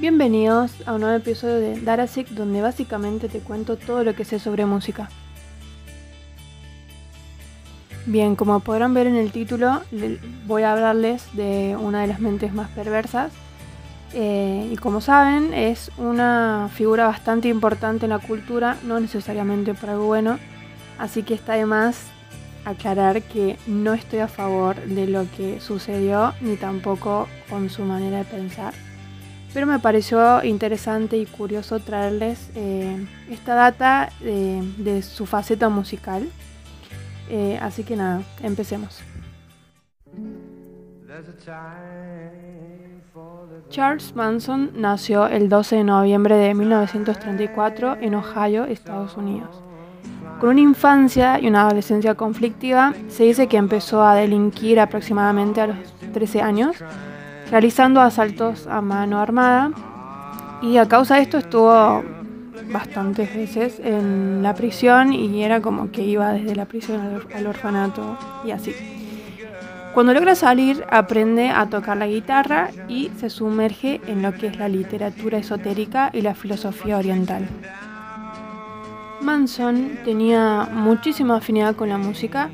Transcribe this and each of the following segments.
Bienvenidos a un nuevo episodio de Darasic donde básicamente te cuento todo lo que sé sobre música. Bien, como podrán ver en el título, voy a hablarles de una de las mentes más perversas. Eh, y como saben, es una figura bastante importante en la cultura, no necesariamente por algo bueno. Así que está de más aclarar que no estoy a favor de lo que sucedió, ni tampoco con su manera de pensar. Pero me pareció interesante y curioso traerles eh, esta data de, su faceta musical. Eh, así que nada, empecemos. Charles Manson nació el 12 de noviembre de 1934 en Ohio, Estados Unidos. Con una infancia y una adolescencia conflictiva, se dice que empezó a delinquir aproximadamente a los 13 años realizando asaltos a mano armada y a causa de esto estuvo bastantes veces en la prisión y era como que iba desde la prisión al, orfanato y así. Cuando logra salir aprende a tocar la guitarra y se sumerge en lo que es la literatura esotérica y la filosofía oriental. Manson tenía muchísima afinidad con la música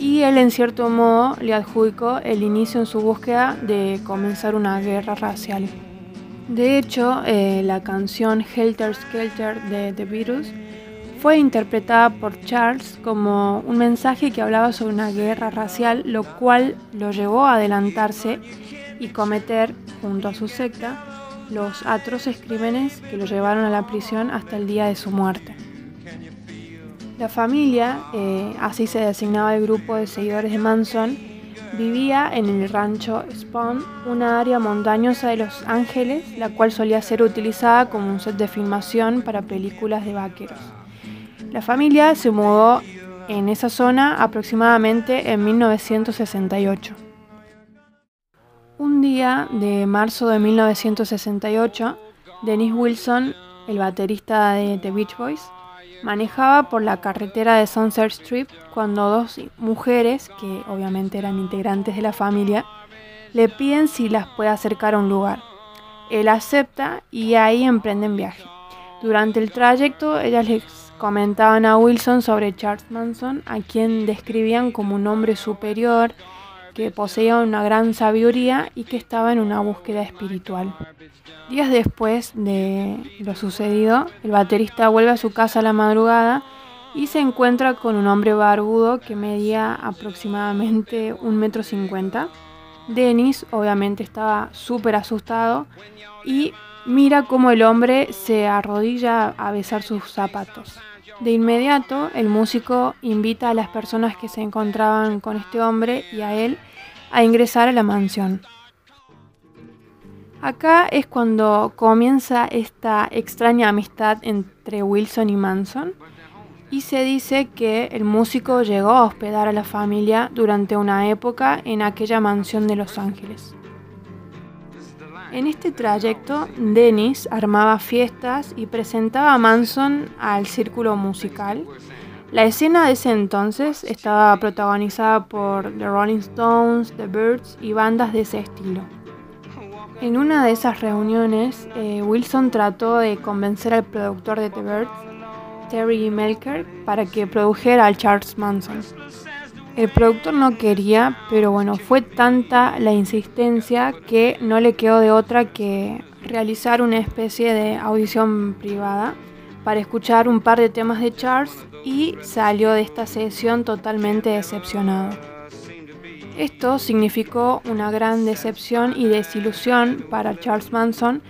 y él en cierto modo le adjudicó el inicio en su búsqueda de comenzar una guerra racial. De hecho, eh, la canción Helter Skelter de The Beatles fue interpretada por Charles como un mensaje que hablaba sobre una guerra racial, lo cual lo llevó a adelantarse y cometer, junto a su secta, los atroces crímenes que lo llevaron a la prisión hasta el día de su muerte. La familia, eh, así se designaba el grupo de seguidores de Manson, vivía en el rancho Spawn, una área montañosa de Los Ángeles, la cual solía ser utilizada como un set de filmación para películas de vaqueros. La familia se mudó en esa zona aproximadamente en 1968. Un día de marzo de 1968, Dennis Wilson, el baterista de The Beach Boys, manejaba por la carretera de Sunset Strip cuando dos mujeres, que obviamente eran integrantes de la familia, le piden si las puede acercar a un lugar. Él acepta y ahí emprenden viaje. Durante el trayecto ellas les comentaban a Wilson sobre Charles Manson, a quien describían como un hombre superior, que poseía una gran sabiduría y que estaba en una búsqueda espiritual. Días después de lo sucedido, el baterista vuelve a su casa a la madrugada y se encuentra con un hombre barbudo que medía aproximadamente un metro cincuenta. Dennis obviamente estaba súper asustado y mira cómo el hombre se arrodilla a besar sus zapatos. De inmediato, el músico invita a las personas que se encontraban con este hombre y a él a ingresar a la mansión. Acá es cuando comienza esta extraña amistad entre Wilson y Manson y se dice que el músico llegó a hospedar a la familia durante una época en aquella mansión de Los Ángeles. En este trayecto, Dennis armaba fiestas y presentaba a Manson al círculo musical. La escena de ese entonces estaba protagonizada por The Rolling Stones, The Birds y bandas de ese estilo. En una de esas reuniones, eh, Wilson trató de convencer al productor de The Birds, Terry Melker, para que produjera al Charles Manson. El productor no quería, pero bueno, fue tanta la insistencia que no le quedó de otra que realizar una especie de audición privada para escuchar un par de temas de Charles y salió de esta sesión totalmente decepcionado. Esto significó una gran decepción y desilusión para Charles Manson,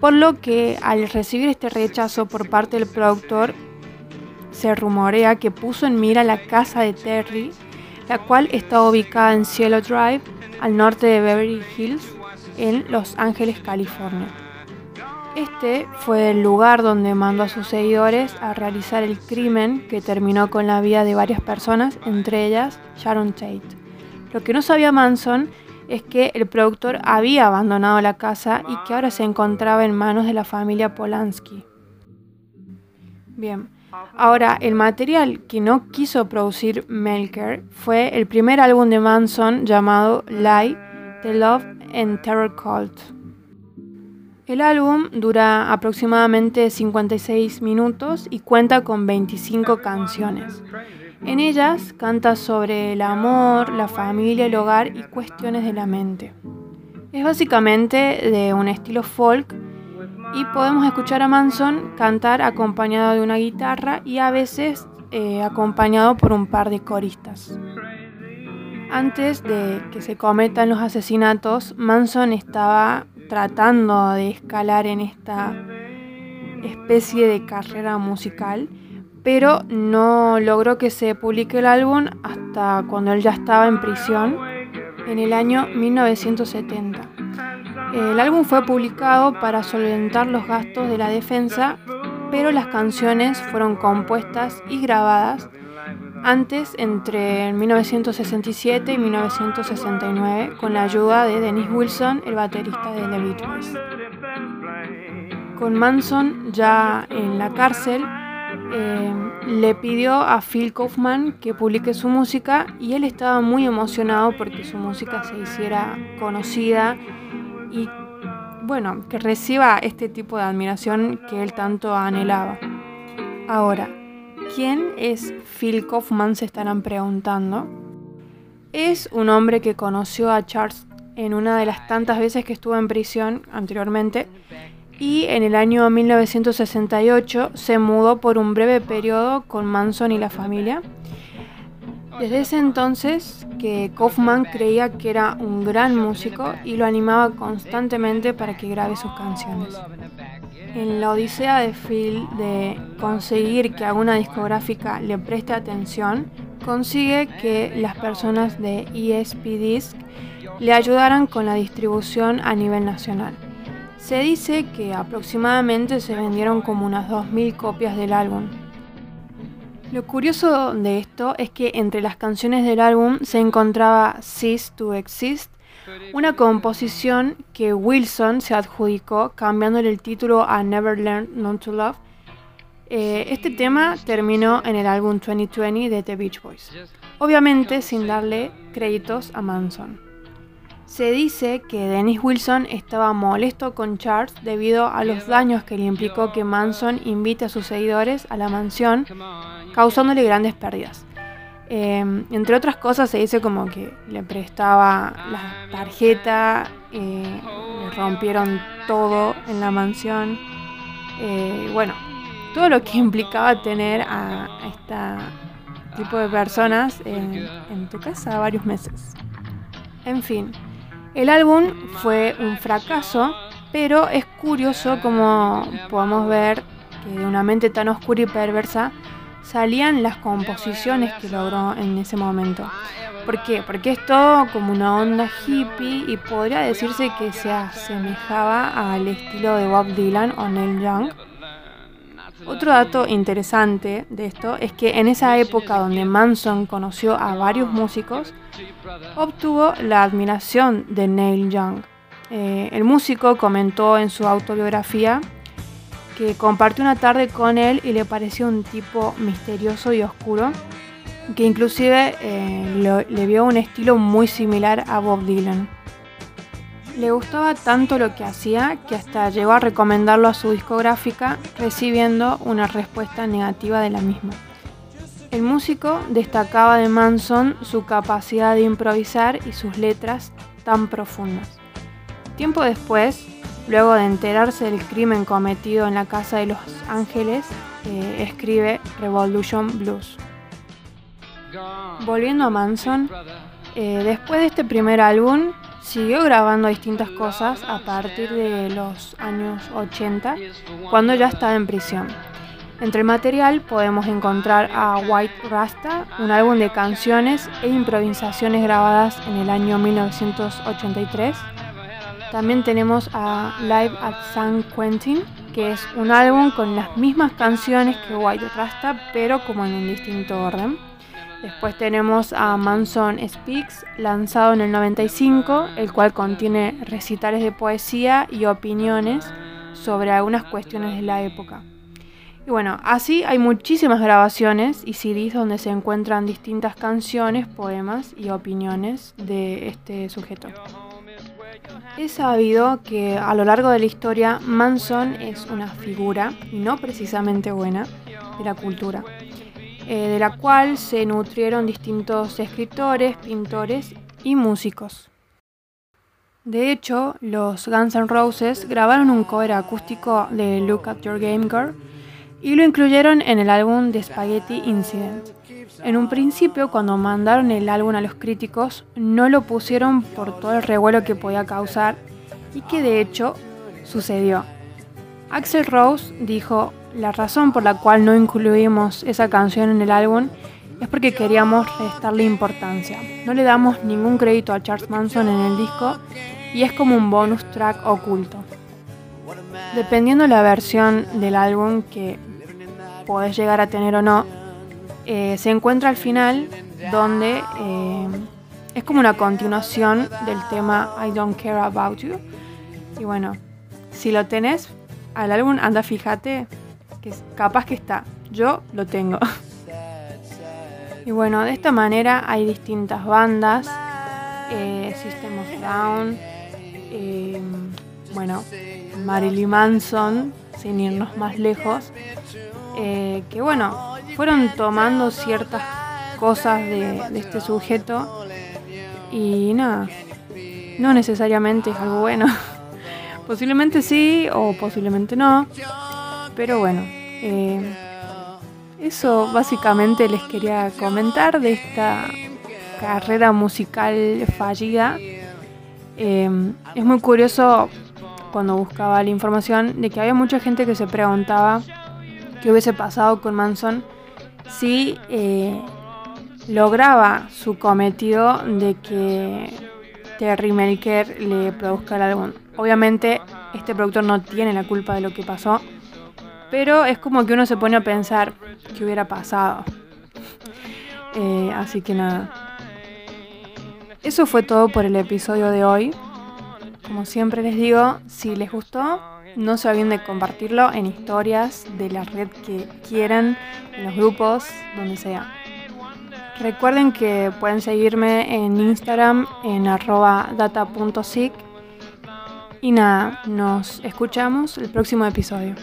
por lo que al recibir este rechazo por parte del productor, se rumorea que puso en mira la casa de Terry la cual está ubicada en Cielo Drive, al norte de Beverly Hills, en Los Ángeles, California. Este fue el lugar donde mandó a sus seguidores a realizar el crimen que terminó con la vida de varias personas, entre ellas Sharon Tate. Lo que no sabía Manson es que el productor había abandonado la casa y que ahora se encontraba en manos de la familia Polanski. Bien, Ahora, el material que no quiso producir Melker fue el primer álbum de Manson llamado Lie, The Love and Terror Cult. El álbum dura aproximadamente 56 minutos y cuenta con 25 canciones. En ellas canta sobre el amor, la familia, el hogar y cuestiones de la mente. Es básicamente de un estilo folk y podemos escuchar a Manson cantar acompañado de una guitarra y a veces eh, acompañado por un par de coristas. Antes de que se cometan los asesinatos, Manson estaba tratando de escalar en esta especie de carrera musical, pero no logró que se publique el álbum hasta cuando él ya estaba en prisión en el año 1970. El álbum fue publicado para solventar los gastos de la defensa, pero las canciones fueron compuestas y grabadas antes entre 1967 y 1969 con la ayuda de Dennis Wilson, el baterista de The Beatles. Con Manson ya en la cárcel, eh, le pidió a Phil Kaufman que publique su música y él estaba muy emocionado porque su música se hiciera conocida y bueno, que reciba este tipo de admiración que él tanto anhelaba. Ahora, ¿Quién es Phil Kaufman? Se estarán preguntando. Es un hombre que conoció a Charles en una de las tantas veces que estuvo en prisión anteriormente y en el año 1968 se mudó por un breve periodo con Manson y la familia. Desde ese entonces que Kaufman creía que era un gran músico y lo animaba constantemente para que grabe sus canciones. En la odisea de Phil de conseguir que alguna discográfica le preste atención, consigue que las personas de ESP Disc le ayudaran con la distribución a nivel nacional. Se dice que aproximadamente se vendieron como unas 2.000 copias del álbum. Lo curioso de esto es que entre las canciones del álbum se encontraba Cease to Exist, una composición que Wilson se adjudicó cambiándole el título a Never Learned Not to Love. Eh, este tema terminó en el álbum 2020 de The Beach Boys, obviamente sin darle créditos a Manson. Se dice que Dennis Wilson estaba molesto con Charles debido a los daños que le implicó que Manson invite a sus seguidores a la mansión, causándole grandes pérdidas. Em, entre otras cosas se dice como que le prestaba la tarjeta, eh, le rompieron todo en la mansión. Eh, bueno, todo lo que implicaba tener a, este tipo de personas en, en tu casa varios meses. En fin, el álbum fue un fracaso, pero es curioso como podemos ver que de una mente tan oscura y perversa salían las composiciones que logró en ese momento. ¿Por qué? Porque es todo como una onda hippie y podría decirse que se asemejaba al estilo de Bob Dylan o Neil Young. Otro dato interesante de esto es que en esa época donde Manson conoció a varios músicos, obtuvo la admiración de Neil Young. Eh, el músico comentó en su autobiografía que compartió una tarde con él y le pareció un tipo misterioso y oscuro, que inclusive eh, le vio un estilo muy similar a Bob Dylan. Le gustaba tanto lo que hacía que hasta llegó a recomendarlo a su discográfica, recibiendo una respuesta negativa de la misma. El músico destacaba de Manson su capacidad de improvisar y sus letras tan profundas. Tiempo después, Luego de enterarse del crimen cometido en la Casa de los Ángeles, eh, escribe Revolution Blues. Volviendo a Manson, eh, después de este primer álbum, siguió grabando distintas cosas a partir de los años 80, cuando ya estaba en prisión. Entre el material podemos encontrar a White Rasta, un álbum de canciones e improvisaciones grabadas en el año 1983, también tenemos a Live at San Quentin, que es un álbum con las mismas canciones que White Rasta, pero como en un distinto orden. Después tenemos a Manson Speaks, lanzado en el 95, el cual contiene recitales de poesía y opiniones sobre algunas cuestiones de la época. Y bueno, así hay muchísimas grabaciones y CDs donde se encuentran distintas canciones, poemas y opiniones de este sujeto. Es sabido que a lo largo de la historia Manson es una figura, y no precisamente buena, de la cultura, eh, de la cual se nutrieron distintos escritores, pintores y músicos. De hecho, los Guns N' Roses grabaron un cover acústico de Look at Your Game Girl y lo incluyeron en el álbum de Spaghetti Incident. En un principio, cuando mandaron el álbum a los críticos, no lo pusieron por todo el revuelo que podía causar y que de hecho sucedió. Axel Rose dijo, la razón por la cual no incluimos esa canción en el álbum es porque queríamos restarle importancia. No le damos ningún crédito a Charles Manson en el disco y es como un bonus track oculto. Dependiendo la versión del álbum que podés llegar a tener o no, eh, se encuentra al final donde eh, es como una continuación del tema I Don't Care About You. Y bueno, si lo tenés al álbum, anda, fíjate que capaz que está. Yo lo tengo. y bueno, de esta manera hay distintas bandas. Eh, System of Down. bueno, Marilyn Manson, sin irnos más lejos. Que bueno, fueron tomando ciertas cosas de, este sujeto y nada, no necesariamente es algo bueno. posiblemente sí o posiblemente no, pero bueno, eh, eso básicamente les quería comentar de esta carrera musical fallida. Eh, es muy curioso cuando buscaba la información de que había mucha gente que se preguntaba qué hubiese pasado con Manson si eh, lograba su cometido de que Terry Melker le produzca el álbum. Obviamente este productor no tiene la culpa de lo que pasó, pero es como que uno se pone a pensar qué hubiera pasado. Eh, así que nada. Eso fue todo por el episodio de hoy. Como siempre les digo, si les gustó, no se olviden de compartirlo en historias de la red que quieran, en los grupos, donde sea. Recuerden que pueden seguirme en Instagram en arroba. Y nada, nos escuchamos el próximo episodio.